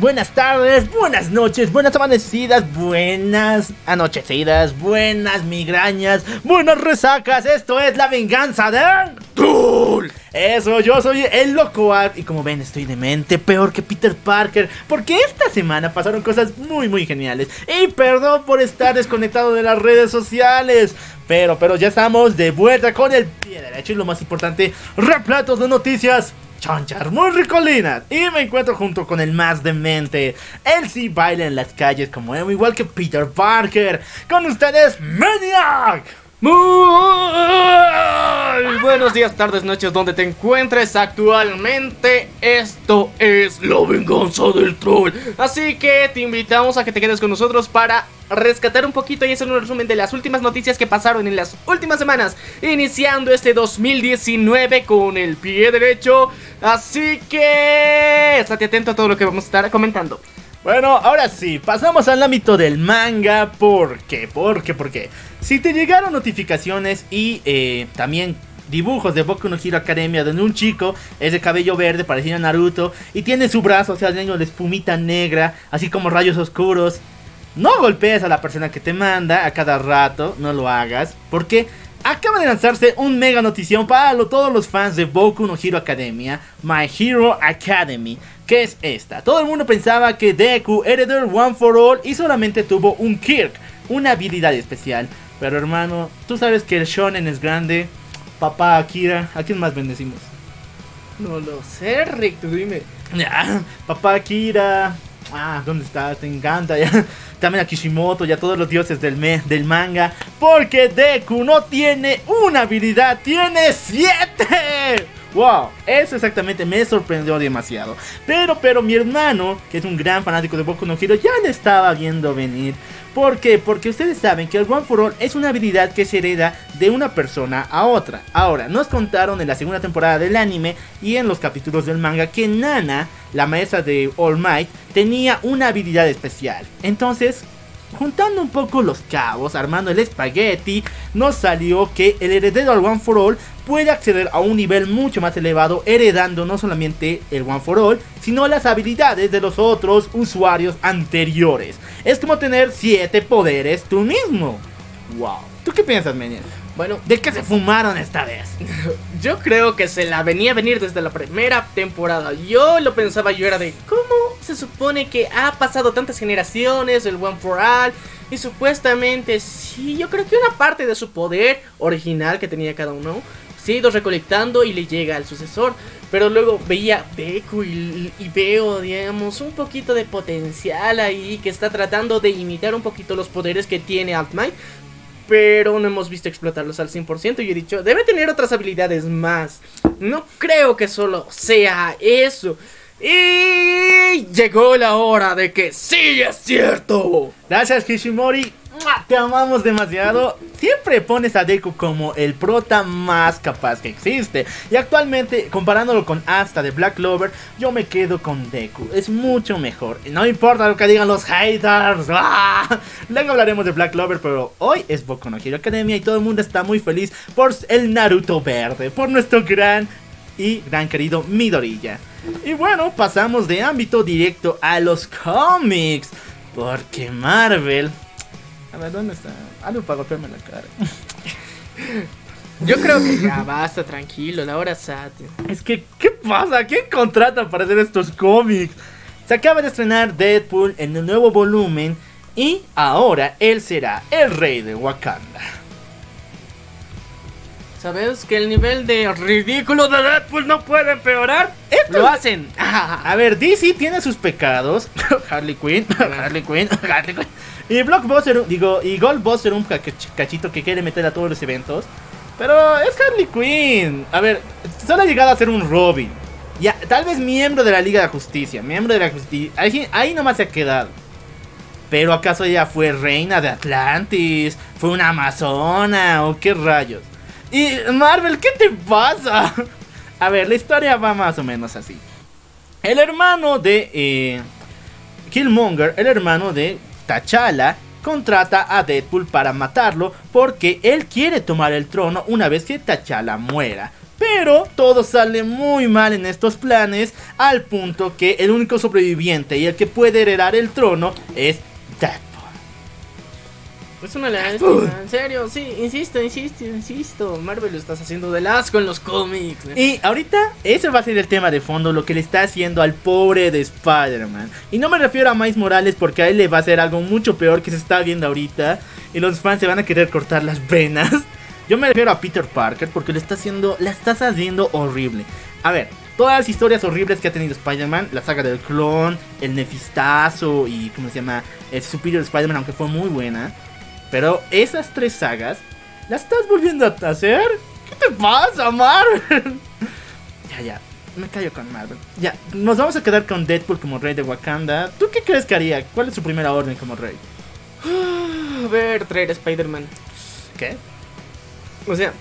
Buenas tardes, buenas noches, buenas amanecidas, buenas anochecidas, buenas migrañas, buenas resacas. Esto es la venganza del Troll. Eso, yo soy el loco y como ven estoy demente, peor que Peter Parker, porque esta semana pasaron cosas muy muy geniales. Y perdón por estar desconectado de las redes sociales. Pero, pero ya estamos de vuelta con el pie derecho y lo más importante, replatos de noticias chonchar muy ricolinas y me encuentro junto con el más demente. Él sí baila en las calles como emo, igual que Peter Parker. Con ustedes, Maniac. Muy buenos días, tardes, noches, donde te encuentres actualmente. Esto es La venganza del troll. Así que te invitamos a que te quedes con nosotros para rescatar un poquito y hacer un resumen de las últimas noticias que pasaron en las últimas semanas, iniciando este 2019 con el pie derecho. Así que estate atento a todo lo que vamos a estar comentando. Bueno, ahora sí, pasamos al ámbito del manga. ¿Por qué? ¿Por qué? ¿Por qué? Si te llegaron notificaciones y eh, también dibujos de Boku no Hero Academia donde un chico es de cabello verde parecido a Naruto y tiene su brazo, o sea, lleno de espumita negra, así como rayos oscuros. No golpees a la persona que te manda a cada rato, no lo hagas, porque acaba de lanzarse un mega notición para lo- todos los fans de Boku no Hero Academia, My Hero Academy. ¿Qué es esta? Todo el mundo pensaba que Deku era del One for All y solamente tuvo un Kirk, una habilidad especial. Pero hermano, tú sabes que el shonen es grande. Papá Akira, ¿a quién más bendecimos? No lo sé, Rick, tú dime. Ya, papá Akira. Ah, ¿dónde estás? Te encanta ya. También a Kishimoto y a todos los dioses del, me- del manga. Porque Deku no tiene una habilidad, tiene siete. Wow, eso exactamente me sorprendió demasiado. Pero, pero mi hermano, que es un gran fanático de Boku no Hero, ya le estaba viendo venir. ¿Por qué? Porque ustedes saben que el One for All es una habilidad que se hereda de una persona a otra. Ahora, nos contaron en la segunda temporada del anime y en los capítulos del manga que Nana, la maestra de All Might, tenía una habilidad especial. Entonces, juntando un poco los cabos, armando el espagueti, nos salió que el heredero al One for All puede acceder a un nivel mucho más elevado, heredando no solamente el One for All, sino las habilidades de los otros usuarios anteriores. Es como tener 7 poderes tú mismo. Wow. ¿Tú qué piensas, Menier? Bueno, ¿De qué se fumaron esta vez? yo creo que se la venía a venir desde la primera temporada. Yo lo pensaba, yo era de cómo se supone que ha pasado tantas generaciones el One for All. Y supuestamente, sí, yo creo que una parte de su poder original que tenía cada uno se ha ido recolectando y le llega al sucesor. Pero luego veía Deku y, y veo, digamos, un poquito de potencial ahí que está tratando de imitar un poquito los poderes que tiene Alt Might pero no hemos visto explotarlos al 100% y he dicho, debe tener otras habilidades más. No creo que solo sea eso. Y llegó la hora de que sí es cierto. Gracias, Kishimori. Te amamos demasiado. Siempre pones a Deku como el prota más capaz que existe. Y actualmente, comparándolo con Asta de Black Clover, yo me quedo con Deku. Es mucho mejor. No importa lo que digan los haters. ¡Ah! Luego hablaremos de Black Clover, pero hoy es Boku no Hero Academia y todo el mundo está muy feliz por el Naruto verde. Por nuestro gran y gran querido Midoriya. Y bueno, pasamos de ámbito directo a los cómics. Porque Marvel. A ver, ¿dónde está? Algo para golpearme en la cara. Yo creo que ya basta, tranquilo, la hora SAT. Es que, ¿qué pasa? ¿Quién contrata para hacer estos cómics? Se acaba de estrenar Deadpool en el nuevo volumen. Y ahora él será el rey de Wakanda. ¿Sabes que el nivel de ridículo de Deadpool no puede empeorar? Esto- Lo hacen. A ver, DC tiene sus pecados. Harley Quinn, Harley Quinn, Harley Quinn. Y Blockbuster, digo, y Goldbuster, un ca- cachito que quiere meter a todos los eventos. Pero es Harley Quinn. A ver, solo ha llegado a ser un Robin. Ya, tal vez miembro de la Liga de la Justicia. Miembro de la Justicia. Ahí, ahí nomás se ha quedado. Pero acaso ella fue reina de Atlantis, fue una amazona o qué rayos. Y Marvel, ¿qué te pasa? A ver, la historia va más o menos así. El hermano de eh, Killmonger, el hermano de T'Challa, contrata a Deadpool para matarlo porque él quiere tomar el trono una vez que T'Challa muera. Pero todo sale muy mal en estos planes al punto que el único sobreviviente y el que puede heredar el trono es Deadpool. Es una lástima, en serio, sí, insisto, insisto, insisto. Marvel lo estás haciendo de asco en los cómics. Y ahorita ese va a ser el tema de fondo, lo que le está haciendo al pobre de Spider-Man. Y no me refiero a Miles Morales porque a él le va a hacer algo mucho peor que se está viendo ahorita. Y los fans se van a querer cortar las venas. Yo me refiero a Peter Parker porque le está haciendo, la estás haciendo horrible. A ver, todas las historias horribles que ha tenido Spider-Man, la saga del clon, el nefistazo y, ¿cómo se llama? El Superior Spider-Man, aunque fue muy buena. Pero esas tres sagas, ¿las estás volviendo a hacer? ¿Qué te pasa, Marvel? ya, ya, me callo con Marvel. Ya, nos vamos a quedar con Deadpool como rey de Wakanda. ¿Tú qué crees que haría? ¿Cuál es su primera orden como rey? A ver, traer a Spider-Man. ¿Qué? O sea,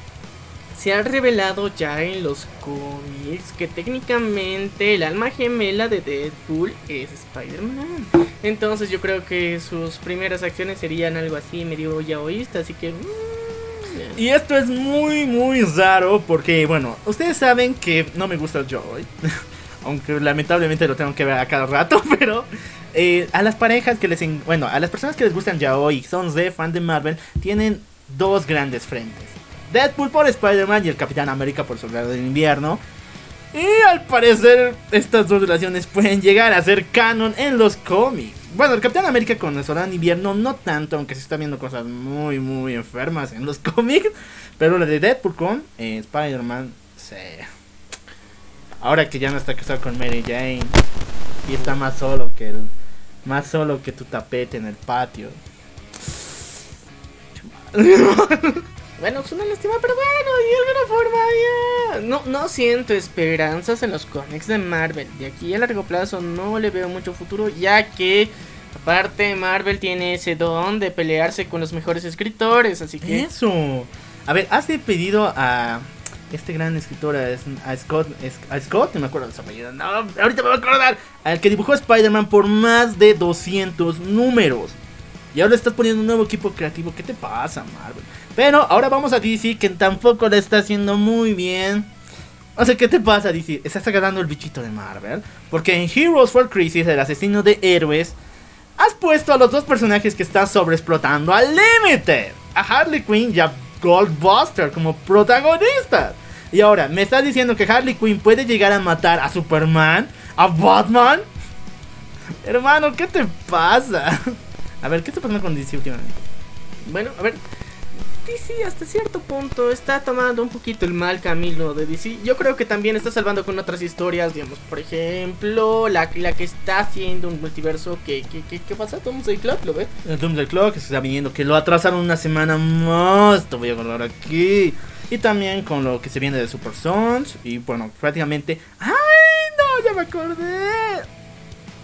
se ha revelado ya en los cómics que técnicamente el alma gemela de Deadpool es Spider-Man. Entonces yo creo que sus primeras acciones serían algo así medio yaoísta, así que... mm, Y esto es muy, muy raro porque, bueno, ustedes saben que no me gusta el Joy. Aunque lamentablemente lo tengo que ver a cada rato, pero eh, a las parejas que les... en- Bueno, a las personas que les gustan Yaoi y son de fan de Marvel, tienen dos grandes frentes. Deadpool por Spider-Man y el Capitán América por Soldado del Invierno. Y al parecer estas dos relaciones pueden llegar a ser canon en los cómics. Bueno, el Capitán América con el Soldado de Invierno no tanto, aunque se está viendo cosas muy, muy enfermas en los cómics. Pero la de Deadpool con eh, Spider-Man, sí. Ahora que ya no está casado con Mary Jane y está más solo que el, más solo que tu tapete en el patio. Bueno, es una lástima, pero bueno, de alguna forma ya... No, no siento esperanzas en los cómics de Marvel. De aquí a largo plazo no le veo mucho futuro, ya que... Aparte, Marvel tiene ese don de pelearse con los mejores escritores, así que... Eso. A ver, has pedido a este gran escritor, a, Scott, a Scott, no me acuerdo de su apellido, no, ahorita me voy a acordar, al que dibujó Spider-Man por más de 200 números. Y ahora estás poniendo un nuevo equipo creativo, ¿qué te pasa, Marvel? Pero ahora vamos a DC, que tampoco le está haciendo muy bien. O sea, ¿qué te pasa, DC? Estás agarrando el bichito de Marvel. Porque en Heroes for Crisis, el asesino de héroes, has puesto a los dos personajes que están sobreexplotando al límite. A Harley Quinn y a Goldbuster como protagonistas. Y ahora, ¿me estás diciendo que Harley Quinn puede llegar a matar a Superman? ¿A Batman? Hermano, ¿qué te pasa? A ver, ¿qué está pasando con DC últimamente? Bueno, a ver. DC hasta cierto punto está tomando un poquito el mal camino de DC. Yo creo que también está salvando con otras historias, digamos, por ejemplo, la, que está haciendo un multiverso que, que, que, ¿qué pasa? Tom Club, ¿lo ves? El Doom del Clock que se está viniendo, que lo atrasaron una semana más. Te voy a acordar aquí. Y también con lo que se viene de Super Sons. Y bueno, prácticamente. ¡Ay, no! Ya me acordé.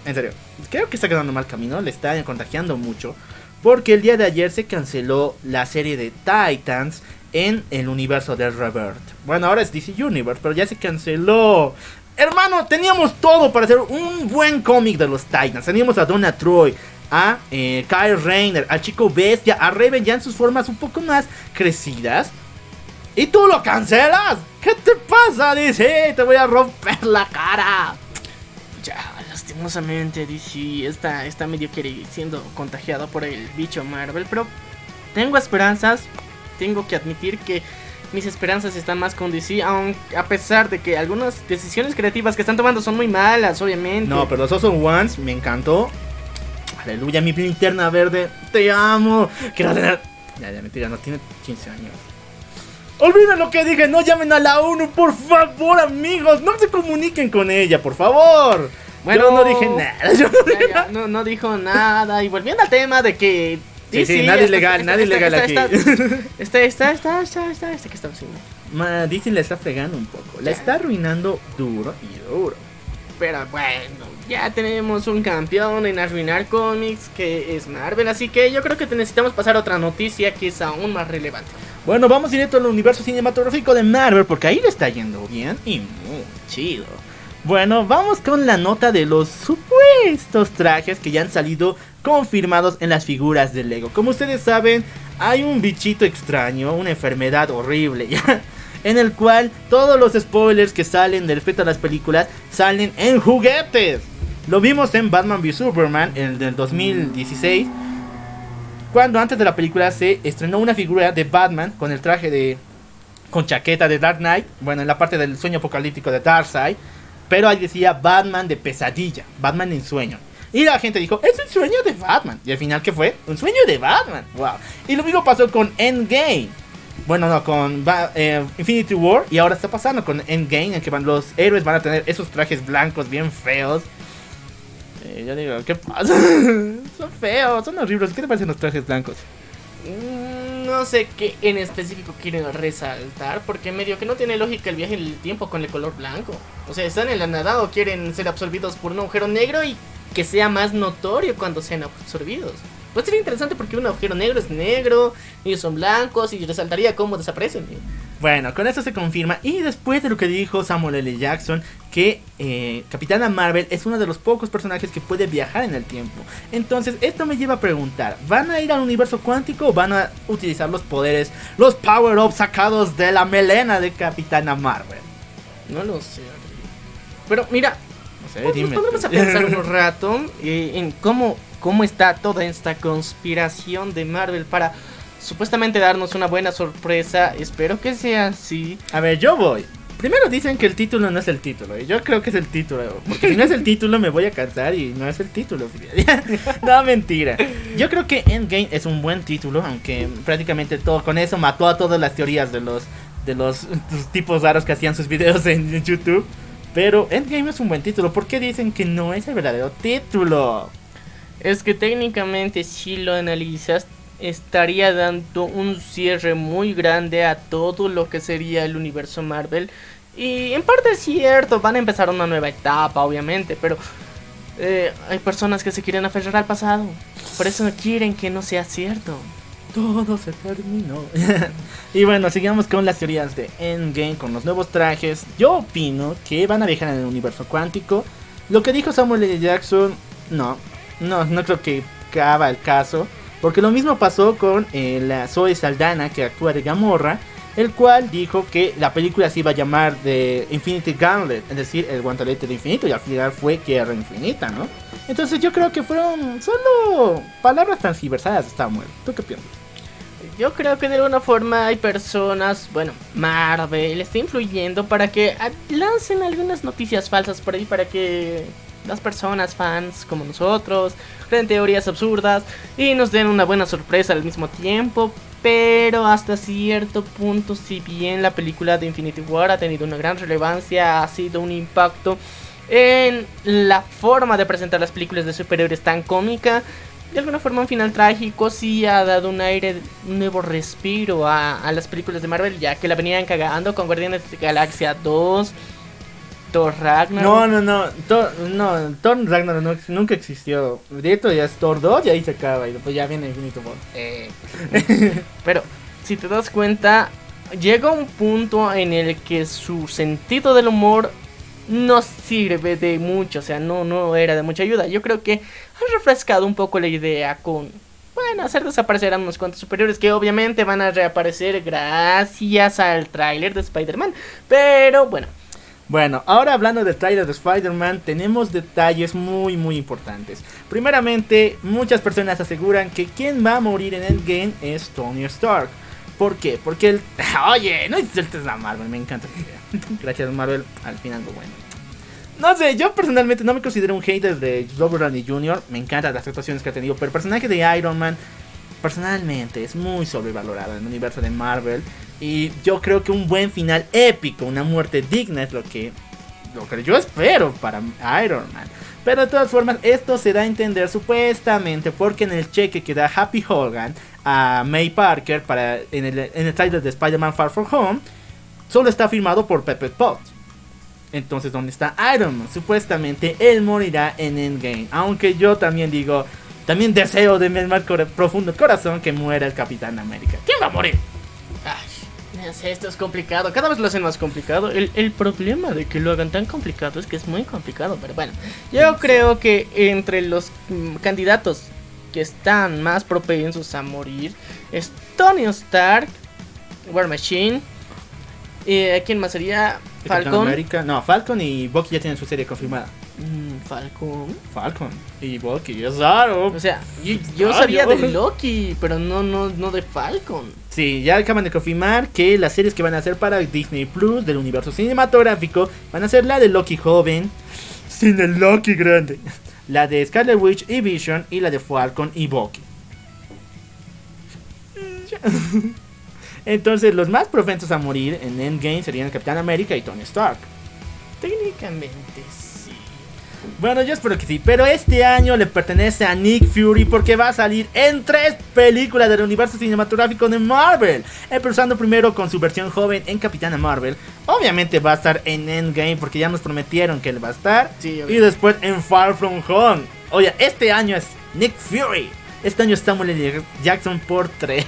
En serio, creo que está quedando mal camino. Le está contagiando mucho. Porque el día de ayer se canceló la serie de Titans en el universo de Revert. Bueno, ahora es DC Universe, pero ya se canceló. Hermano, teníamos todo para hacer un buen cómic de los Titans. Teníamos a Donna Troy, a eh, Kyle Rayner, al Chico Bestia, a Raven ya en sus formas un poco más crecidas. ¿Y tú lo cancelas? ¿Qué te pasa? Dice, te voy a romper la cara. Ya, lastimosamente DC está, está medio que siendo contagiado por el bicho Marvel, pero tengo esperanzas. Tengo que admitir que mis esperanzas están más con DC, aun, a pesar de que algunas decisiones creativas que están tomando son muy malas, obviamente. No, pero los Awesome Ones me encantó. Aleluya, mi linterna verde. Te amo. Quiero tener. Ya, ya, mentira, no tiene 15 años. Olviden lo que dije, no llamen a la ONU, por favor, amigos. No se comuniquen con ella, por favor. Bueno, Yo no dije nada. yo no- Ya, ya, no, no dijo nada. Y volviendo al tema de que. Sí, sí, nadie está- ilegal, está- nadie está- ilegal está- aquí. Está, está, está, está, está, está, ¿qué está haciendo? Ma, Disney le está fregando un poco. La está arruinando duro y duro. Pero bueno, ya tenemos un campeón en arruinar cómics que es Marvel. Así que yo creo que te necesitamos pasar a otra noticia que es aún más relevante. Bueno, vamos directo al universo cinematográfico de Marvel porque ahí le está yendo bien y muy chido. Bueno, vamos con la nota de los supuestos trajes que ya han salido confirmados en las figuras de Lego. Como ustedes saben, hay un bichito extraño, una enfermedad horrible ya, en el cual todos los spoilers que salen de respecto a las películas salen en juguetes. Lo vimos en Batman v Superman, el del 2016, cuando antes de la película se estrenó una figura de Batman con el traje de con chaqueta de Dark Knight, bueno, en la parte del sueño apocalíptico de Darkseid, pero ahí decía Batman de pesadilla, Batman en sueño. Y la gente dijo, es un sueño de Batman. Y al final, ¿qué fue? Un sueño de Batman. Wow. Y lo mismo pasó con Endgame. Bueno, no, con eh, Infinity War. Y ahora está pasando con Endgame, en que van, los héroes van a tener esos trajes blancos bien feos. Eh, yo digo, ¿qué pasa? son feos, son horribles. ¿Qué te parecen los trajes blancos? Mm, No sé qué en específico quieren resaltar, porque medio que no tiene lógica el viaje en el tiempo con el color blanco. O sea, están en la nada o quieren ser absorbidos por un agujero negro y que sea más notorio cuando sean absorbidos. Pues sería interesante porque un agujero negro es negro, ellos son blancos y resaltaría cómo desaparecen. Bueno, con eso se confirma. Y después de lo que dijo Samuel L. Jackson, que eh, Capitana Marvel es uno de los pocos personajes que puede viajar en el tiempo. Entonces, esto me lleva a preguntar: ¿van a ir al universo cuántico o van a utilizar los poderes, los power-ups sacados de la melena de Capitana Marvel? No lo sé. Pero mira, No sé, Nos dime. pondremos a pensar un rato eh, en cómo, cómo está toda esta conspiración de Marvel para supuestamente darnos una buena sorpresa. Espero que sea así. A ver, yo voy. Primero dicen que el título no es el título. Y yo creo que es el título. Porque si no es el título me voy a cansar y no es el título. no, mentira. Yo creo que Endgame es un buen título. Aunque prácticamente todo con eso mató a todas las teorías de los, de los, tipos raros que hacían sus videos en, en YouTube. Pero Endgame es un buen título. ¿Por qué dicen que no es el verdadero título? Es que técnicamente si lo analizas estaría dando un cierre muy grande a todo lo que sería el universo Marvel. Y en parte es cierto, van a empezar una nueva etapa, obviamente, pero eh, hay personas que se quieren aferrar al pasado. Por eso quieren que no sea cierto. Todo se terminó. y bueno, sigamos con las teorías de Endgame, con los nuevos trajes. Yo opino que van a viajar en el universo cuántico. Lo que dijo Samuel L. Jackson, no, no, no creo que cava el caso. Porque lo mismo pasó con eh, la Zoe Saldana, que actúa de Gamorra, el cual dijo que la película se iba a llamar de Infinity Gauntlet, es decir, el guantelete de infinito, y al final fue Guerra Infinita, ¿no? Entonces yo creo que fueron solo palabras transgiversadas de Samuel. ¿Tú qué piensas? Yo creo que de alguna forma hay personas, bueno, Marvel está influyendo para que a- lancen algunas noticias falsas por ahí para que las personas, fans como nosotros, creen teorías absurdas y nos den una buena sorpresa al mismo tiempo. Pero hasta cierto punto, si bien la película de Infinity War ha tenido una gran relevancia, ha sido un impacto en la forma de presentar las películas de superhéroes tan cómica, de alguna forma un final trágico sí ha dado un aire, un nuevo respiro a, a las películas de Marvel, ya que la venían cagando con Guardianes de la Galaxia 2, Thor Ragnarok. No, no, no. Thor, no, Thor Ragnarok no, nunca existió. Directo ya es Thor 2 y ahí se acaba. Y después ya viene Infinito War. Eh, Pero si te das cuenta, llega un punto en el que su sentido del humor no sirve de mucho, o sea, no, no era de mucha ayuda. Yo creo que ha refrescado un poco la idea con, bueno, hacer desaparecer a unos cuantos superiores que obviamente van a reaparecer gracias al tráiler de Spider-Man. Pero bueno, Bueno, ahora hablando del trailer de Spider-Man, tenemos detalles muy, muy importantes. Primeramente, muchas personas aseguran que quien va a morir en Endgame es Tony Stark. ¿Por qué? Porque el... Oye, no insultes a Marvel, me encanta esa idea. Gracias Marvel, al final lo bueno. No sé, yo personalmente no me considero un hater de Robert Downey Jr. Me encantan las actuaciones que ha tenido, pero el personaje de Iron Man, personalmente, es muy sobrevalorado en el universo de Marvel. Y yo creo que un buen final épico, una muerte digna es lo que lo que yo espero para Iron Man. Pero de todas formas, esto se da a entender supuestamente porque en el cheque que da Happy Hogan a May Parker para, en, el, en el trailer de Spider-Man Far From Home, solo está firmado por Pepper Potts. Entonces, ¿dónde está Iron Man? Supuestamente él morirá en Endgame. Aunque yo también digo, también deseo de mi más profundo corazón que muera el Capitán América. ¿Quién va a morir? Ay, no sé, esto es complicado. Cada vez lo hacen más complicado. El, el problema de que lo hagan tan complicado es que es muy complicado. Pero bueno, yo creo que entre los mm, candidatos que están más propensos a morir es Tony Stark, War Machine. Eh, ¿Quién más sería? ¿El Capitán Falcon. América? No, Falcon y Bucky ya tienen su serie confirmada. Mm, Falcon. Falcon y Bucky, es raro. O sea, yo, yo sabía de Loki, pero no, no, no de Falcon. Sí, ya acaban de confirmar que las series que van a hacer para Disney Plus del universo cinematográfico van a ser la de Loki joven, sin el Loki grande, la de Scarlet Witch y Vision y la de Falcon y Bucky. Entonces, los más propensos a morir en Endgame serían el Capitán América y Tony Stark. Técnicamente sí. Bueno, yo espero que sí, pero este año le pertenece a Nick Fury porque va a salir en tres películas del universo cinematográfico de Marvel. Empezando primero con su versión joven en Capitana Marvel. Obviamente va a estar en Endgame porque ya nos prometieron que él va a estar. Sí, y después en Far From Home. Oye, este año es Nick Fury. Este año es Samuel L. Jackson por tres.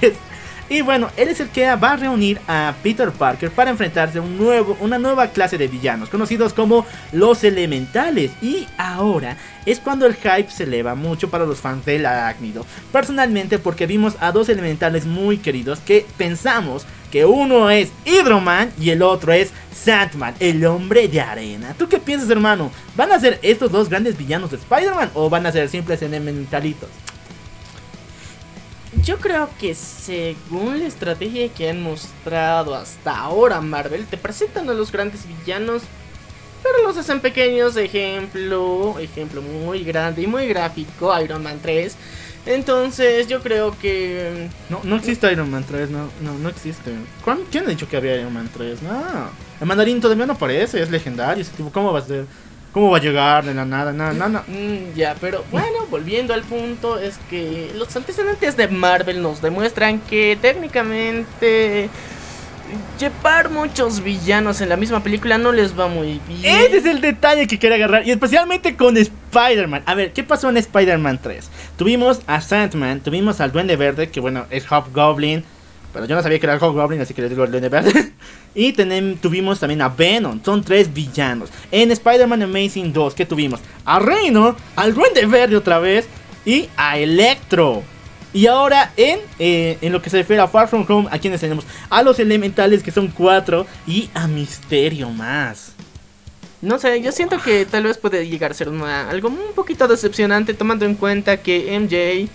Y bueno, él es el que va a reunir a Peter Parker para enfrentarse a un nuevo, una nueva clase de villanos, conocidos como los elementales. Y ahora es cuando el hype se eleva mucho para los fans del arácnido. Personalmente porque vimos a dos elementales muy queridos que pensamos que uno es Hydroman y el otro es Sandman, el hombre de arena. ¿Tú qué piensas, hermano? ¿Van a ser estos dos grandes villanos de Spider-Man o van a ser simples elementalitos? Yo creo que según la estrategia que han mostrado hasta ahora Marvel, te presentan a los grandes villanos, pero los hacen pequeños. Ejemplo, ejemplo muy grande y muy gráfico, Iron Man 3. Entonces yo creo que... No, no existe Iron Man 3, no, no, no existe. ¿Cuán- ¿Quién ha dicho que había Iron Man 3? No. El mandarín todavía no aparece, es legendario. tipo, ¿Cómo va a ser? ¿Cómo va a llegar de la nada? No, no. Mm, ya, pero bueno, volviendo al punto, es que los antecedentes de Marvel nos demuestran que técnicamente llevar muchos villanos en la misma película no les va muy bien. Ese es el detalle que quiero agarrar. Y especialmente con Spider-Man. A ver, ¿qué pasó en Spider-Man 3? Tuvimos a Sandman, tuvimos al Duende Verde, que bueno, es Hobgoblin. Pero yo no sabía que era Hobgoblin, así que le digo el Duende Verde. y tuvimos también a Venom. Son tres villanos. En Spider-Man Amazing 2, ¿qué tuvimos? A Reino, al Duende Verde otra vez. Y a Electro. Y ahora en, eh, en lo que se refiere a Far From Home, ¿a quienes tenemos? A los elementales que son cuatro y a Misterio más. No sé, yo siento que tal vez puede llegar a ser algo un poquito decepcionante tomando en cuenta que MJ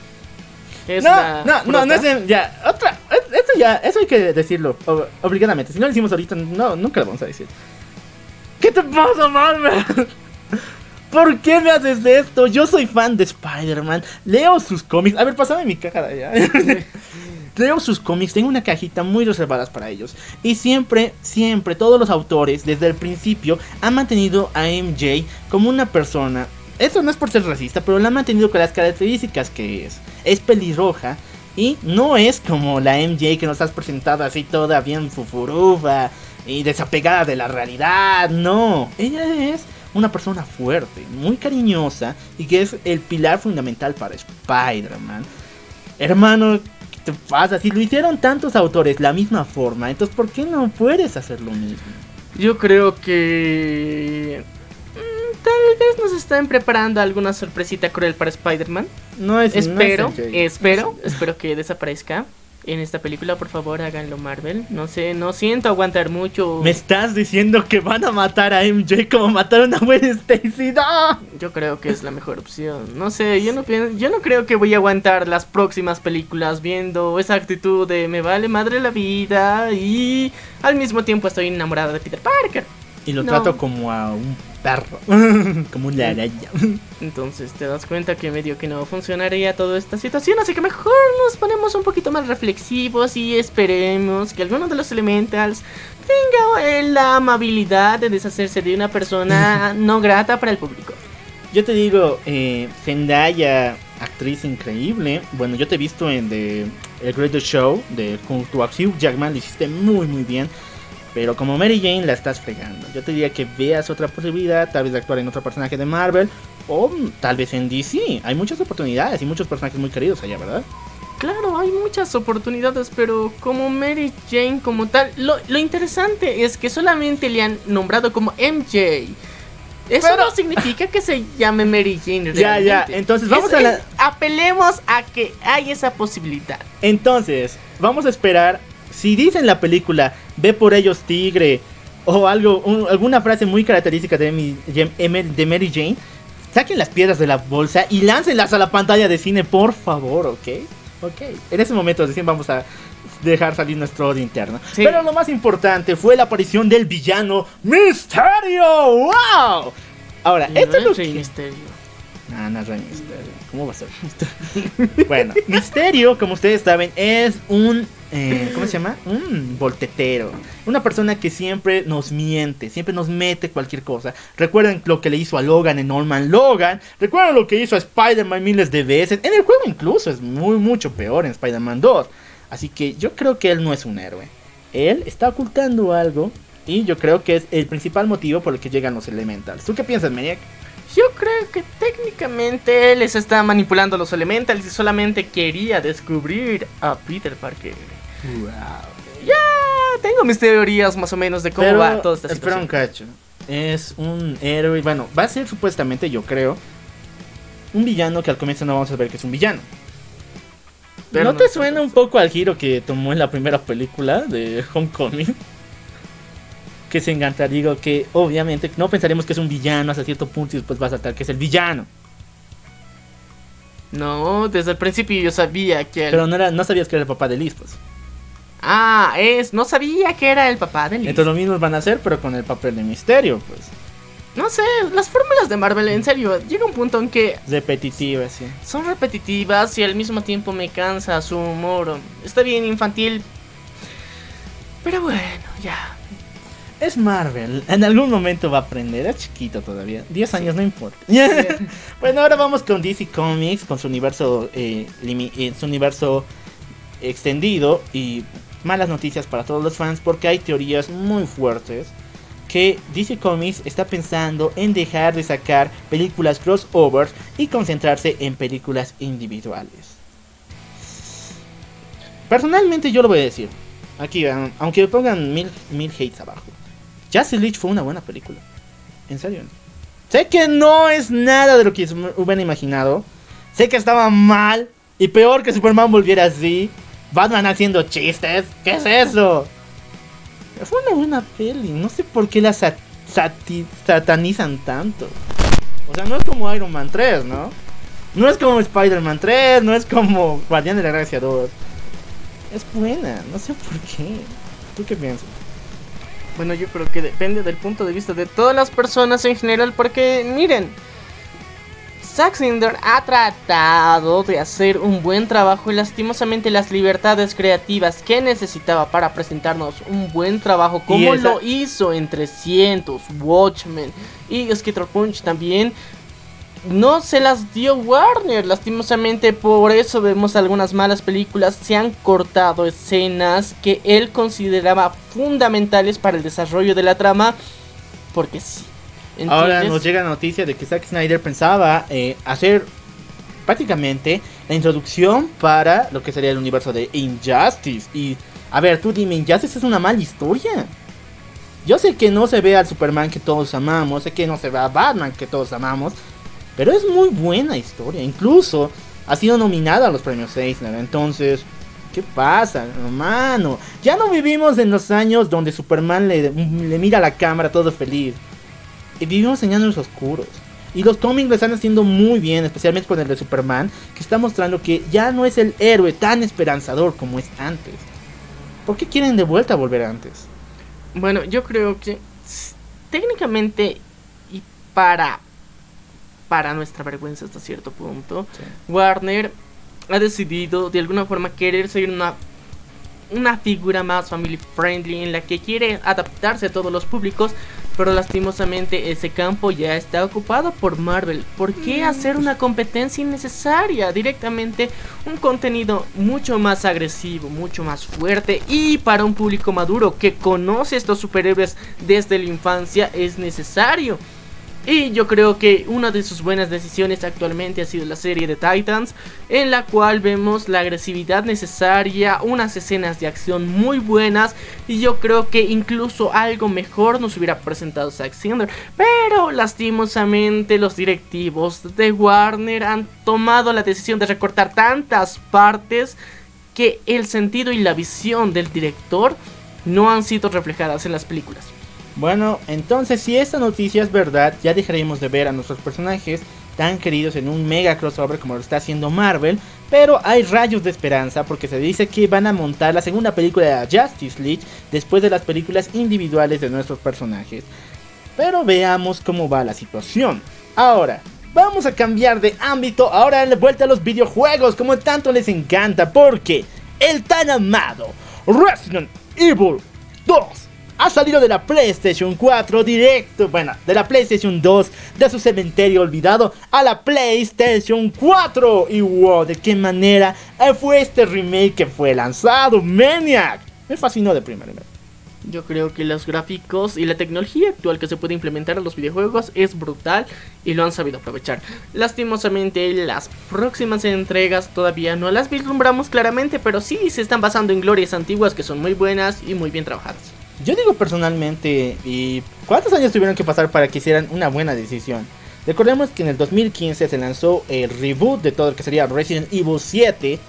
es no, la no, no, no es de- ya, otra, es- eso ya, eso hay que decirlo ob- obligadamente. Si no lo hicimos ahorita, no, nunca lo vamos a decir. ¿Qué te pasa, Marvel? ¿Por qué me haces esto? Yo soy fan de Spider-Man, leo sus cómics. A ver, pásame mi caja de allá. Leo sus cómics, tengo una cajita muy reservadas para ellos. Y siempre, siempre, todos los autores, desde el principio, han mantenido a MJ como una persona. Eso no es por ser racista, pero la han mantenido con las características que es. Es pelirroja y no es como la MJ que nos has presentado así toda bien fufurufa y desapegada de la realidad. No, ella es una persona fuerte, muy cariñosa y que es el pilar fundamental para Spider-Man. Hermano, ¿qué te pasa? Si lo hicieron tantos autores la misma forma, entonces ¿por qué no puedes hacer lo mismo? Yo creo que tal vez nos están preparando alguna sorpresita cruel para Spider-Man. No es Espero, no es espero, espero que desaparezca en esta película. Por favor, háganlo Marvel. No sé, no siento aguantar mucho. Me estás diciendo que van a matar a MJ como mataron a Gwen Stacy. ¡No! Yo creo que es la mejor opción. No sé, yo no pienso, yo no creo que voy a aguantar las próximas películas viendo esa actitud de me vale madre la vida y al mismo tiempo estoy enamorada de Peter Parker. Y lo No. trato como a un perro, como una araña. Entonces te das cuenta que medio que no funcionaría toda esta situación, así que mejor nos ponemos un poquito más reflexivos y esperemos que alguno de los elementals tenga la amabilidad de deshacerse de una persona no grata para el público. Yo te digo, eh, Zendaya, actriz increíble. Bueno, yo te he visto en The El Greatest Show de junto a Hugh Jackman, lo hiciste muy muy bien. Pero como Mary Jane la estás fregando. Yo te diría que veas otra posibilidad, tal vez de actuar en otro personaje de Marvel o tal vez en DC. Hay muchas oportunidades y muchos personajes muy queridos allá, ¿verdad? Claro, hay muchas oportunidades, pero como Mary Jane como tal, lo, lo interesante es que solamente le han nombrado como MJ. Eso Pero- no significa que se llame Mary Jane. Ya, ya, realmente. entonces vamos Es- a la- es- apelemos a que hay esa posibilidad. Entonces, vamos a esperar. Si dicen la película, ve por ellos tigre, o algo, un- alguna frase muy característica de, mi- de Mary Jane, saquen las piedras de la bolsa y láncenlas a la pantalla de cine, por favor, ¿ok? Ok. En ese momento recién vamos a dejar salir nuestro odio interno. Sí. Pero lo más importante fue la aparición del villano Misterio. ¡Wow! Ahora, No esto es lo Rey que... Misterio. Ah, no es Rey Misterio. ¿Cómo va a ser bueno, Misterio, como ustedes saben, es un. Eh, ¿Cómo se llama? Un voltetero. Una persona que siempre nos miente, siempre nos mete cualquier cosa. Recuerden lo que le hizo a Logan en All Man Logan. Recuerden lo que hizo a Spider-Man miles de veces. En el juego, incluso, es muy, mucho peor en Spider-Man 2. Así que yo creo que él no es un héroe. Él está ocultando algo. Y yo creo que es el principal motivo por el que llegan los Elementals. ¿Tú qué piensas, Maniac? Yo creo que técnicamente él les está manipulando los elementals y solamente quería descubrir a Peter Parker. Ya tengo mis teorías más o menos de cómo Pero, va toda esta espera un situación. cacho. Es un héroe. Bueno, va a ser supuestamente, yo creo, un villano que al comienzo no vamos a ver que es un villano. Pero ¿No no te suena un poco al giro que tomó en la primera película de Homecoming? Que se encanta, digo que obviamente no pensaremos que es un villano hasta cierto punto y después va a saltar que es el villano. No, desde el principio yo sabía que. Pero no, era, no sabías que era el papá de Liz, pues. Ah, es, no sabía que era el papá de Liz. Entonces lo mismo van a hacer, pero con el papel de misterio, pues. No sé, las fórmulas de Marvel, en serio, llega un punto en que Repetitiva, sí. son repetitivas y al mismo tiempo me cansa su humor. Está bien infantil. Pero bueno, ya. Es Marvel, en algún momento va a aprender, es chiquito todavía, 10 años no importa. bueno, ahora vamos con DC Comics, con su universo, eh, eh, su universo extendido y malas noticias para todos los fans porque hay teorías muy fuertes que DC Comics está pensando en dejar de sacar películas crossovers y concentrarse en películas individuales. Personalmente yo lo voy a decir, aquí, aunque me pongan mil, mil hates abajo. Justice League fue una buena película. En serio. Sé que no es nada de lo que hubieran imaginado. Sé que estaba mal. Y peor que Superman volviera así. Batman haciendo chistes. ¿Qué es eso? Fue una buena peli. No sé por qué la sat- satanizan tanto. O sea, no es como Iron Man 3, ¿no? No es como Spider-Man 3. No es como Guardián de la Galaxia 2. Es buena. No sé por qué. ¿Tú qué piensas? Bueno, yo creo que depende del punto de vista de todas las personas en general, porque miren, Zack Snyder ha tratado de hacer un buen trabajo y lastimosamente las libertades creativas que necesitaba para presentarnos un buen trabajo, como lo hizo en 300, Watchmen y Skitter Punch también, no se las dio Warner, lastimosamente por eso vemos algunas malas películas, se han cortado escenas que él consideraba fundamentales para el desarrollo de la trama, porque sí. Ahora nos llega la noticia de que Zack Snyder pensaba eh, hacer prácticamente la introducción para lo que sería el universo de Injustice. Y, a ver, tú dime, Injustice es una mala historia. Yo sé que no se ve al Superman que todos amamos, sé que no se ve a Batman que todos amamos, pero es muy buena historia. Incluso ha sido nominada a los premios Eisner. Entonces, ¿qué pasa, hermano? Ya no vivimos en los años donde Superman le, le mira a la cámara todo feliz. Vivimos en años oscuros. Y los cómics lo están haciendo muy bien, especialmente con el de Superman, que está mostrando que ya no es el héroe tan esperanzador como es antes. ¿Por qué quieren de vuelta volver antes? Bueno, yo creo que técnicamente y para para nuestra vergüenza hasta cierto punto, Warner ha decidido de alguna forma querer ser una una figura más family friendly en la que quiere adaptarse a todos los públicos, pero lastimosamente ese campo ya está ocupado por Marvel. ¿Por qué mm. hacer una competencia innecesaria? Directamente un contenido mucho más agresivo, mucho más fuerte y para un público maduro que conoce estos superhéroes desde la infancia es necesario. Y yo creo que una de sus buenas decisiones actualmente ha sido la serie de Titans, en la cual vemos la agresividad necesaria, unas escenas de acción muy buenas, y yo creo que incluso algo mejor nos hubiera presentado Zack Snyder. Pero lastimosamente los directivos de Warner han tomado la decisión de recortar tantas partes que el sentido y la visión del director no han sido reflejadas en las películas. Bueno, entonces si esta noticia es verdad, ya dejaremos de ver a nuestros personajes tan queridos en un mega crossover como lo está haciendo Marvel, pero hay rayos de esperanza porque se dice que van a montar la segunda película de Justice League después de las películas individuales de nuestros personajes. Pero veamos cómo va la situación. Ahora, vamos a cambiar de ámbito, ahora de vuelta a los videojuegos como tanto les encanta porque el tan amado Resident Evil 2 ha salido de la PlayStation 4 directo, bueno, de la PlayStation 2, de su cementerio olvidado, a la PlayStation 4. Y wow, de qué manera fue este remake que fue lanzado, Maniac. Me fascinó de primera vez. Yo creo que los gráficos y la tecnología actual que se puede implementar en los videojuegos es brutal y lo han sabido aprovechar. Lastimosamente las próximas entregas todavía no las vislumbramos claramente, pero sí se están basando en glorias antiguas que son muy buenas y muy bien trabajadas. Yo digo personalmente, ¿y cuántos años tuvieron que pasar para que hicieran una buena decisión? Recordemos que en el 2015 se lanzó el reboot de todo lo que sería Resident Evil 7,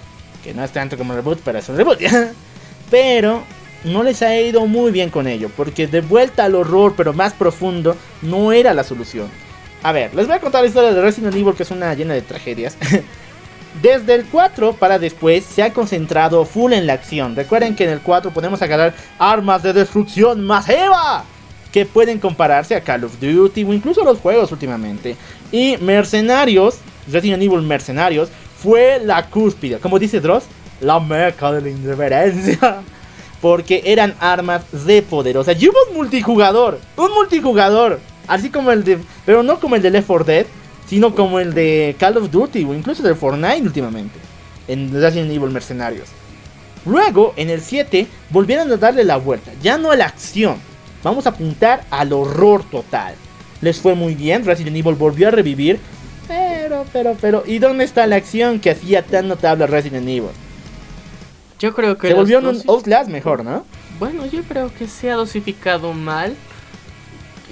que no es tanto como reboot, pero es un reboot, Pero no les ha ido muy bien con ello, porque de vuelta al horror, pero más profundo, no era la solución. A ver, les voy a contar la historia de Resident Evil, que es una llena de tragedias. Desde el 4 para después se ha concentrado full en la acción. Recuerden que en el 4 podemos agarrar armas de destrucción masiva que pueden compararse a Call of Duty o incluso los juegos últimamente. Y Mercenarios, Resident Evil Mercenarios, fue la cúspide, como dice Dross, la meca de la indiferencia. Porque eran armas de poderosas. Y hubo un multijugador, un multijugador, así como el de, pero no como el de Left 4 Dead sino como el de Call of Duty o incluso de Fortnite últimamente, en Resident Evil Mercenarios. Luego, en el 7, volvieron a darle la vuelta, ya no a la acción, vamos a apuntar al horror total. Les fue muy bien, Resident Evil volvió a revivir, pero, pero, pero, ¿y dónde está la acción que hacía tan notable Resident Evil? Yo creo que... Se volvió un Outlast mejor, ¿no? Bueno, yo creo que se ha dosificado mal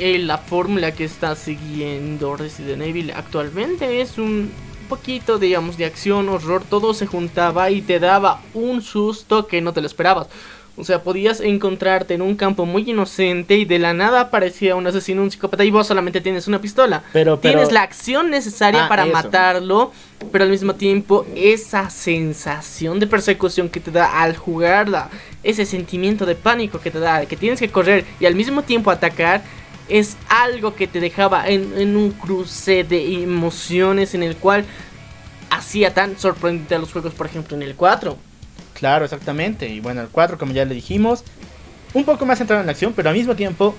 eh, la fórmula que está siguiendo Resident Evil actualmente es un poquito, digamos, de acción, horror, todo se juntaba y te daba un susto que no te lo esperabas. O sea, podías encontrarte en un campo muy inocente y de la nada aparecía un asesino, un psicópata y vos solamente tienes una pistola. Pero, Tienes la acción necesaria ah, para matarlo, pero al mismo tiempo esa sensación de persecución que te da al jugarla, ese sentimiento de pánico que te da, que tienes que correr y al mismo tiempo atacar, es algo que te dejaba en, un cruce de emociones en el cual hacía tan sorprendente a los juegos, por ejemplo, en el 4. Claro, exactamente. Y bueno, el 4, como ya le dijimos, un poco más centrado en la acción, pero al mismo tiempo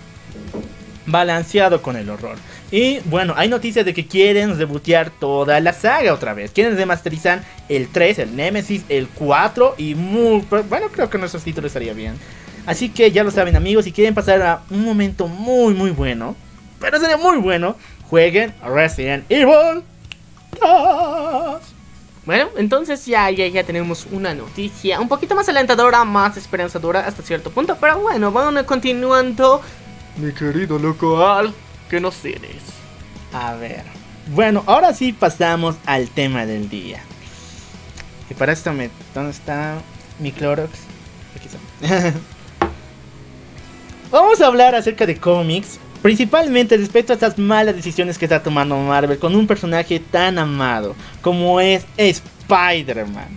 balanceado con el horror. Y bueno, hay noticias de que quieren rebotear toda la saga otra vez. Quieren remasterizar el 3, el Nemesis, el 4 y muy... Bueno, creo que nuestros títulos estaría bien. Así que ya lo saben amigos, si quieren pasar a un momento muy muy bueno, pero sería muy bueno, jueguen Resident Evil 2. Bueno, entonces ya, ya, ya tenemos una noticia un poquito más alentadora, más esperanzadora hasta cierto punto. Pero bueno, vamos continuando. Mi querido loco Al, ¿qué nos tienes? A ver. Bueno, ahora sí pasamos al tema del día. Y para esto me... ¿Dónde está mi Clorox? Aquí está. Vamos a hablar acerca de cómics, principalmente respecto a estas malas decisiones que está tomando Marvel con un personaje tan amado como es Spider-Man.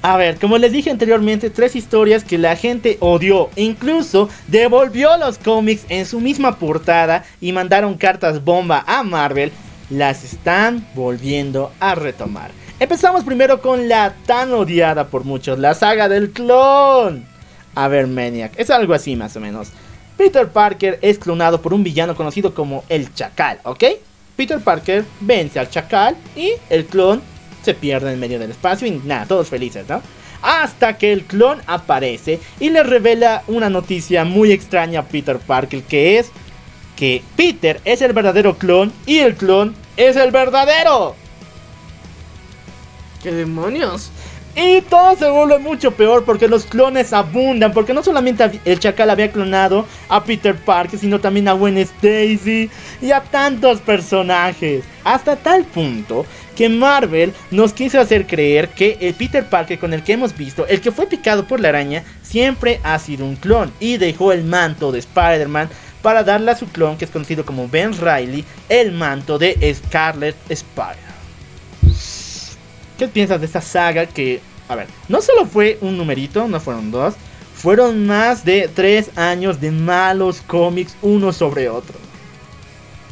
A ver, como les dije anteriormente, tres historias que la gente odió. Incluso devolvió los cómics en su misma portada y mandaron cartas bomba a Marvel. Las están volviendo a retomar. Empezamos primero con la tan odiada por muchos, la saga del clon. A ver, Maniac, es algo así más o menos. Peter Parker es clonado por un villano conocido como el Chacal, ¿ok? Peter Parker vence al Chacal y el clon se pierde en medio del espacio y nada, todos felices, ¿no? Hasta que el clon aparece y le revela una noticia muy extraña a Peter Parker que es que Peter es el verdadero clon y el clon es el verdadero. ¿Qué demonios? Y todo se vuelve mucho peor porque los clones abundan. Porque no solamente el Chacal había clonado a Peter Parker, sino también a Gwen Stacy y a tantos personajes. Hasta tal punto que Marvel nos quiso hacer creer que el Peter Parker con el que hemos visto, el que fue picado por la araña, siempre ha sido un clon. Y dejó el manto de Spider-Man para darle a su clon, que es conocido como Ben Riley, el manto de Scarlet Spider. ¿Qué piensas de esta saga que, a ver, no solo fue un numerito, no fueron dos, fueron más de tres años de malos cómics uno sobre otro?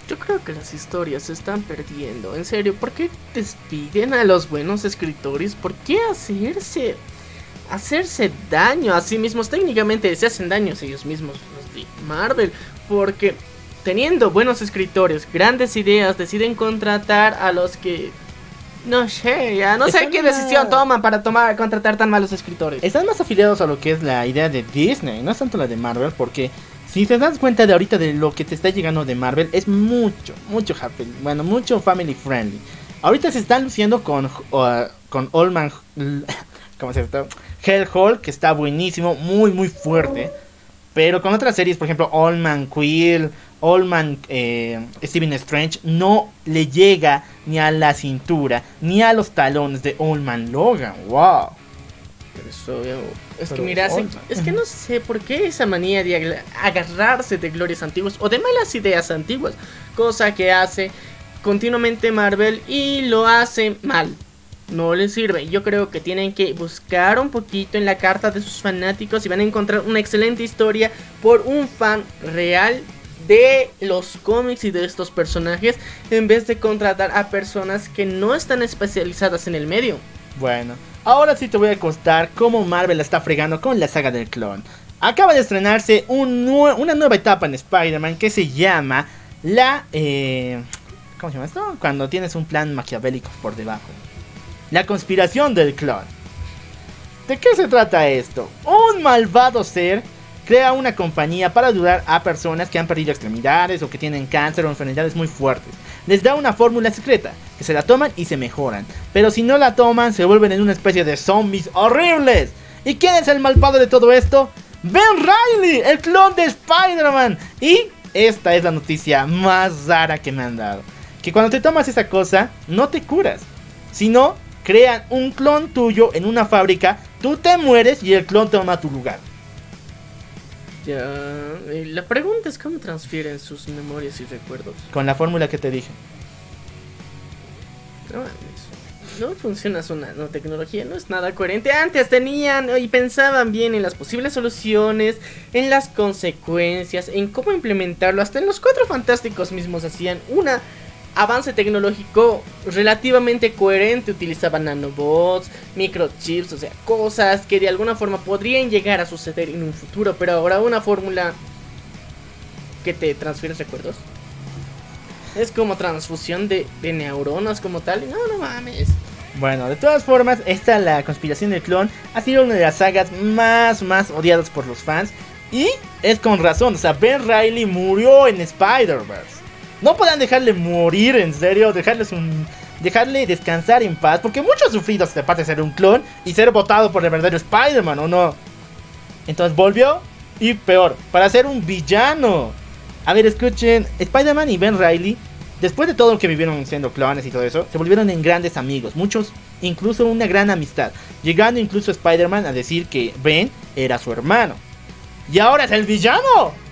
Yo creo que las historias se están perdiendo. En serio, ¿por qué despiden a los buenos escritores? ¿Por qué hacerse hacerse daño a sí mismos? Técnicamente se hacen daño a ellos mismos los de Marvel, porque teniendo buenos escritores, grandes ideas, deciden contratar a los que no sé, ya no sé qué una- decisión toman para tomar contratar tan malos escritores. Están más afiliados a lo que es la idea de Disney, no es tanto la de Marvel, porque si te das cuenta de ahorita de lo que te está llegando de Marvel, es mucho, mucho happy, bueno, mucho family friendly. Ahorita se están luciendo con, uh, con Old Man, ¿cómo se llama? Hellhole, que está buenísimo, muy, muy fuerte. Pero con otras series, por ejemplo, Old Man Quill, Old Man eh, Stephen Strange, no le llega ni a la cintura, ni a los talones de Old Man Logan. ¡Wow! Pero eso, yo- es que mira, es se- Olman. es que no sé por qué esa manía de agarrarse de glorias antiguas o de malas ideas antiguas, cosa que hace continuamente Marvel y lo hace mal. No les sirve. Yo creo que tienen que buscar un poquito en la carta de sus fanáticos y van a encontrar una excelente historia por un fan real de los cómics y de estos personajes en vez de contratar a personas que no están especializadas en el medio. Bueno, ahora sí te voy a contar cómo Marvel está fregando con la saga del clon. Acaba de estrenarse un una nueva etapa en Spider-Man que se llama la... eh, ¿Cómo se llama esto? Cuando tienes un plan maquiavélico por debajo. La conspiración del clon. ¿De qué se trata esto? Un malvado ser crea una compañía para ayudar a personas que han perdido extremidades o que tienen cáncer o enfermedades muy fuertes. Les da una fórmula secreta, que se la toman y se mejoran. Pero si no la toman, se vuelven en una especie de zombies horribles. ¿Y quién es el malvado de todo esto? Ben Riley, el clon de Spider-Man. Y esta es la noticia más rara que me han dado. Que cuando te tomas esa cosa, no te curas. Sino, crean un clon tuyo en una fábrica, tú te mueres y el clon toma tu lugar. Ya, la pregunta es cómo transfieren sus memorias y recuerdos. Con la fórmula que te dije. No, no funciona su nanotecnología, no es nada coherente. Antes tenían y pensaban bien en las posibles soluciones, en las consecuencias, en cómo implementarlo. Hasta en los cuatro fantásticos mismos hacían una avance tecnológico relativamente coherente. Utilizaban nanobots, microchips, o sea, cosas que de alguna forma podrían llegar a suceder en un futuro. Pero ahora una fórmula que te transfiere recuerdos. Es como transfusión de, de neuronas como tal. No, no mames. Bueno, de todas formas, esta la conspiración del clon ha sido una de las sagas más, más odiadas por los fans. Y es con razón, o sea, Ben Riley murió en Spider-Verse. No puedan dejarle morir, en serio, dejarles un, dejarle descansar en paz, porque mucho ha sufrido de parte de ser un clon y ser votado por el verdadero Spider-Man, ¿o no? Entonces volvió y peor, para ser un villano. A ver, escuchen, Spider-Man y Ben Riley, después de todo lo que vivieron siendo clones y todo eso, se volvieron en grandes amigos, muchos, incluso una gran amistad, llegando incluso Spider-Man a decir que Ben era su hermano. Y ahora es el villano.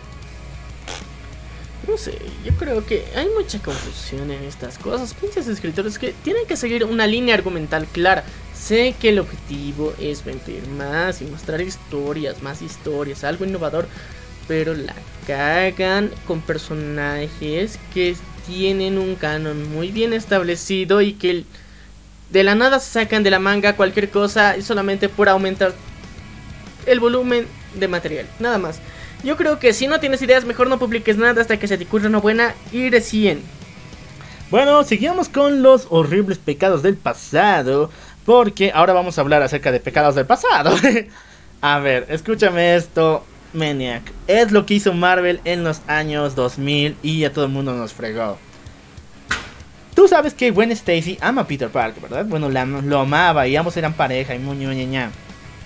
No sé, yo creo que hay mucha confusión en estas cosas. Pinches escritores que tienen que seguir una línea argumental clara. Sé que el objetivo es vender más y mostrar historias, más historias, algo innovador, pero la cagan con personajes que tienen un canon muy bien establecido y que de la nada sacan de la manga cualquier cosa solamente por aumentar el volumen de material, nada más. Yo creo que si no tienes ideas, mejor no publiques nada hasta que se te ocurra una buena y recién. Bueno, seguimos con los horribles pecados del pasado. Porque ahora vamos a hablar acerca de pecados del pasado. a ver, escúchame esto, Maniac. Es lo que hizo Marvel en los años 2000 y a todo el mundo nos fregó. Tú sabes que Gwen Stacy ama a Peter Parker, ¿verdad? Bueno, lo amaba y ambos eran pareja y ña,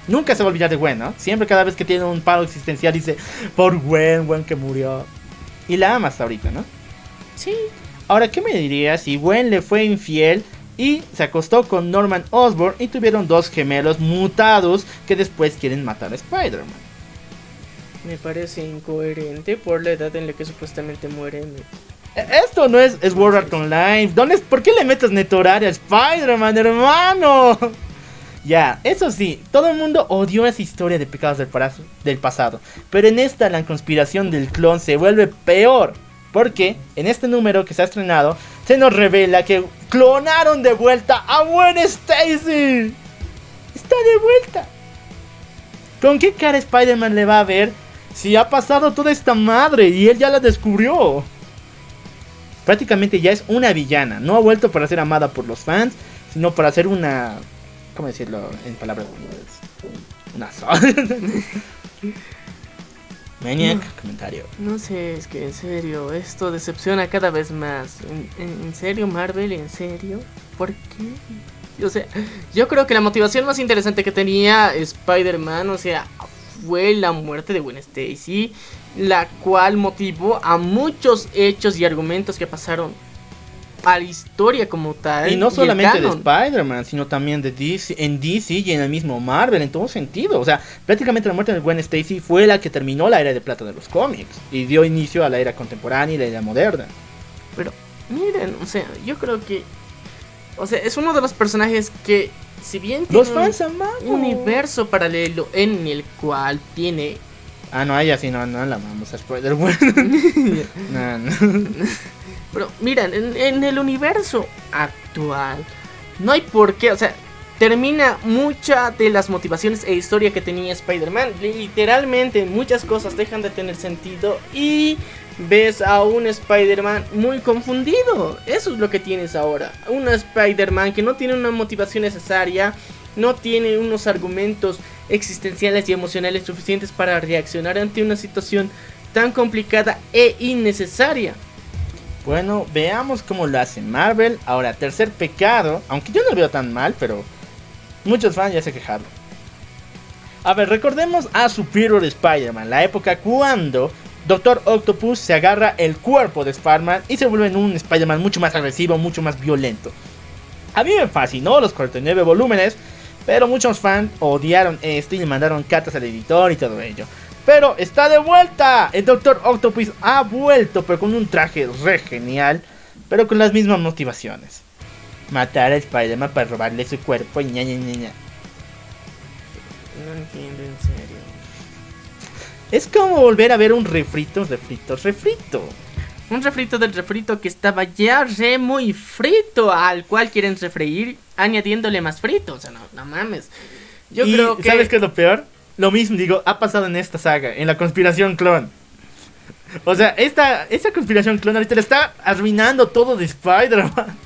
Nunca se va a olvidar de Gwen, ¿no? Siempre cada vez que tiene un paro existencial dice, por Gwen, Gwen que murió. Y la ama hasta ahorita, ¿no? Sí. Ahora, ¿qué me dirías si Gwen le fue infiel y se acostó con Norman Osborn y tuvieron dos gemelos mutados que después quieren matar a Spider-Man? Me parece incoherente por la edad en la que supuestamente muere. E, esto no es, es World Art Online. ¿Dónde, ¿Por qué le metes netoraria a Spider-Man, hermano? Ya, eso sí, todo el mundo odió esa historia de pecados del, pasado. Pero en esta la conspiración del clon se vuelve peor. Porque en este número que se ha estrenado se nos revela que clonaron de vuelta a Gwen Stacy. Está de vuelta. ¿Con qué cara Spider-Man le va a ver si ha pasado toda esta madre y él ya la descubrió? Prácticamente ya es una villana. No ha vuelto para ser amada por los fans, sino para ser una ¿Cómo decirlo en palabras? Una Maniac, comentario. No sé, es que en serio, esto decepciona cada vez más. ¿En, serio, Marvel? ¿En serio? ¿Por qué? O sea, yo creo que la motivación más interesante que tenía Spider-Man, o sea, fue la muerte de Gwen Stacy, la cual motivó a muchos hechos y argumentos que pasaron a la historia como tal. Y no solamente de Spider-Man, sino también de DC, en DC y en el mismo Marvel, en todo sentido. O sea, prácticamente la muerte de Gwen Stacy fue la que terminó la era de plata de los cómics y dio inicio a la era contemporánea y la era moderna. Pero, miren, o sea, yo creo que. O sea, es uno de los personajes que, si bien tiene los fans un universo paralelo en el cual tiene Ah, no, ella sí, no, no la vamos a Spider-Man. no, no. Pero miren, en, el universo actual no hay por qué, o sea, termina mucha de las motivaciones e historia que tenía Spider-Man. Literalmente muchas cosas dejan de tener sentido y ves a un Spider-Man muy confundido. Eso es lo que tienes ahora. Un Spider-Man que no tiene una motivación necesaria, no tiene unos argumentos existenciales y emocionales suficientes para reaccionar ante una situación tan complicada e innecesaria. Bueno, veamos cómo lo hace Marvel. Ahora, tercer pecado, aunque yo no lo veo tan mal, pero muchos fans ya se quejaron. A ver, recordemos a Superior Spider-Man, la época cuando Doctor Octopus se agarra el cuerpo de Spider-Man y se vuelve en un Spider-Man mucho más agresivo, mucho más violento. A mí me fascinó los 49 volúmenes, pero muchos fans odiaron esto y le mandaron cartas al editor y todo ello. Pero está de vuelta. El Doctor Octopus ha vuelto, pero con un traje re genial, pero con las mismas motivaciones. Matar a Spider-Man para robarle su cuerpo, ña, ña, ña, No entiendo, en serio. Es como volver a ver un refrito, refrito, refrito. Un refrito del refrito que estaba ya re muy frito, al cual quieren refreír añadiéndole más frito. O sea, no, no mames. Yo creo que. ¿Sabes qué es lo peor? Lo mismo, digo, ha pasado en esta saga, en la conspiración clon. O sea, esta, esta conspiración clon ahorita le está arruinando todo de Spider-Man.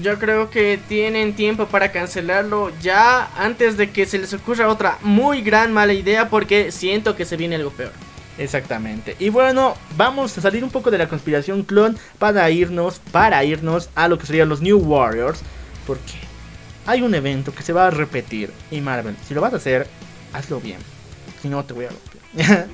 Yo creo que tienen tiempo para cancelarlo ya antes de que se les ocurra otra muy gran mala idea porque siento que se viene algo peor. Exactamente. Y bueno, vamos a salir un poco de la conspiración clon para irnos, para irnos a lo que serían los New Warriors. Porque hay un evento que se va a repetir. Y Marvel, si lo vas a hacer, hazlo bien si no te voy a golpear.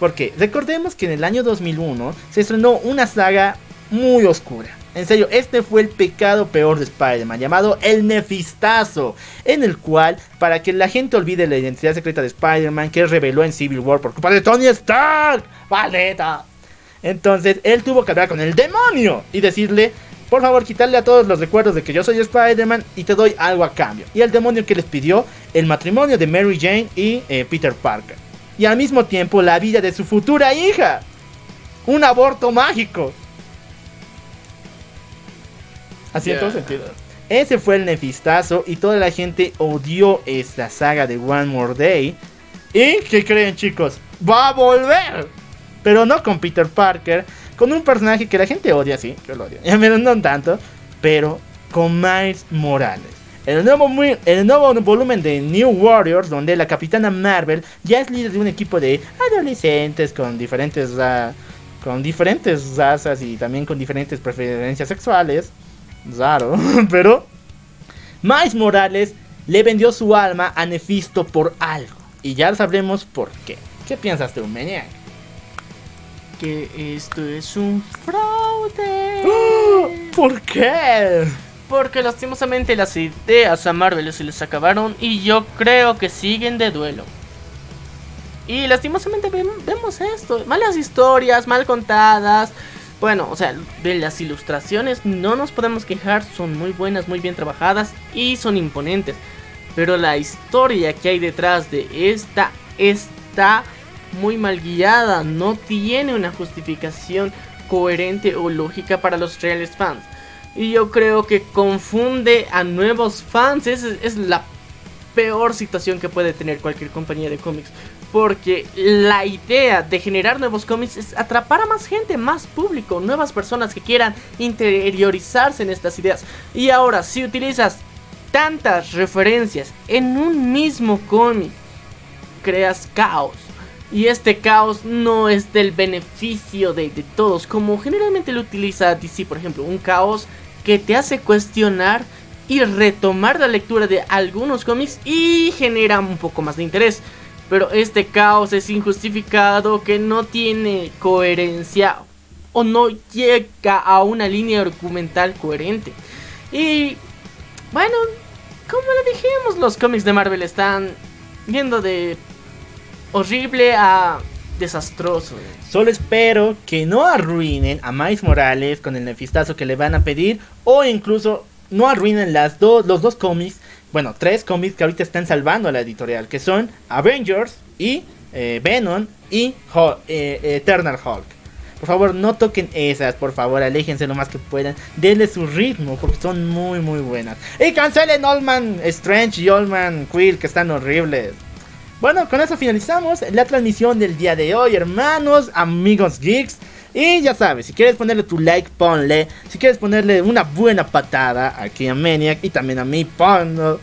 Porque recordemos que en el año 2001 se estrenó una saga muy oscura. En serio, este fue el pecado peor de Spider-Man, llamado el Nefistazo, en el cual, para que la gente olvide la identidad secreta de Spider-Man que reveló en Civil War por culpa de Tony Stark, ¡Valeta! Entonces, él tuvo que hablar con el demonio y decirle Por favor, quitarle a todos los recuerdos de que yo soy Spider-Man y te doy algo a cambio. Y el demonio que les pidió el matrimonio de Mary Jane y eh, Peter Parker. Y al mismo tiempo la vida de su futura hija. Un aborto mágico. Así en todo sentido. Ese fue el nefistazo y toda la gente odió esta saga de One More Day. ¿Y qué creen chicos? Va a volver. Pero no con Peter Parker, con un personaje que la gente odia, sí, yo lo odio. Pero no tanto, pero con Miles Morales. El nuevo, el nuevo volumen de New Warriors, donde la capitana Marvel ya es líder de un equipo de adolescentes con diferentes, ra- con diferentes razas y también con diferentes preferencias sexuales. Raro, pero Miles Morales le vendió su alma a Nefisto por algo. Y ya sabremos por qué. ¿Qué piensas tú, Maniac? Que esto es un fraude. ¿Por qué? Porque lastimosamente las ideas a Marvel se les acabaron y yo creo que siguen de duelo. Y lastimosamente vem- vemos esto, malas historias, mal contadas. Bueno, o sea, de las ilustraciones no nos podemos quejar, son muy buenas, muy bien trabajadas y son imponentes. Pero la historia que hay detrás de esta está muy mal guiada, no tiene una justificación coherente o lógica para los reales fans. Y yo creo que confunde a nuevos fans. Es, es la peor situación que puede tener cualquier compañía de cómics. Porque la idea de generar nuevos cómics es atrapar a más gente, más público, nuevas personas que quieran interiorizarse en estas ideas. Y ahora, si utilizas tantas referencias en un mismo cómic, creas caos. Y este caos no es del beneficio de, todos, como generalmente lo utiliza DC, por ejemplo, un caos que te hace cuestionar y retomar la lectura de algunos cómics y genera un poco más de interés. Pero este caos es injustificado, que no tiene coherencia o no llega a una línea argumental coherente. Y bueno, como lo dijimos, los cómics de Marvel están yendo de horrible a desastroso. Solo espero que no arruinen a Miles Morales con el nefistazo que le van a pedir. O incluso no arruinen las dos los dos cómics. Bueno, tres cómics que ahorita están salvando a la editorial. Que son Avengers y eh, Venom y eh, Eternal Hulk. Por favor, no toquen esas, por favor, aléjense lo más que puedan. Denle su ritmo, porque son muy, muy buenas. Y cancelen Allman Strange y Allman Quill, que están horribles. Bueno, con eso finalizamos la transmisión del día de hoy, hermanos, amigos geeks. Y ya sabes, si quieres ponerle tu like, ponle. Si quieres ponerle una buena patada aquí a Maniac y también a mí, ponlo.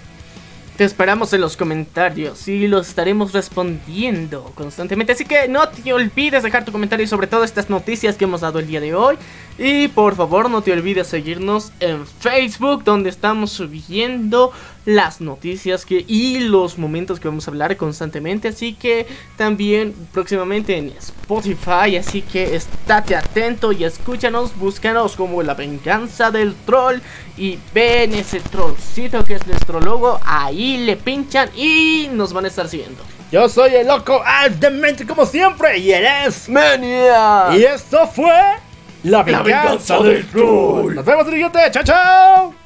Te esperamos en los comentarios y los estaremos respondiendo constantemente. Así que no te olvides dejar tu comentario sobre todas estas noticias que hemos dado el día de hoy. Y por favor no te olvides seguirnos en Facebook donde estamos subiendo las noticias que, y los momentos que vamos a hablar constantemente. Así que también próximamente en Spotify. Así que estate atento y escúchanos. Búscanos como la venganza del troll. Y ven ese trollcito que es nuestro logo. Ahí le pinchan y nos van a estar siguiendo. Yo soy el loco Alf Demente como siempre y eres. ¡Mania! Y esto fue La La venganza del troll. Nos vemos, siguiente. Chao, chao.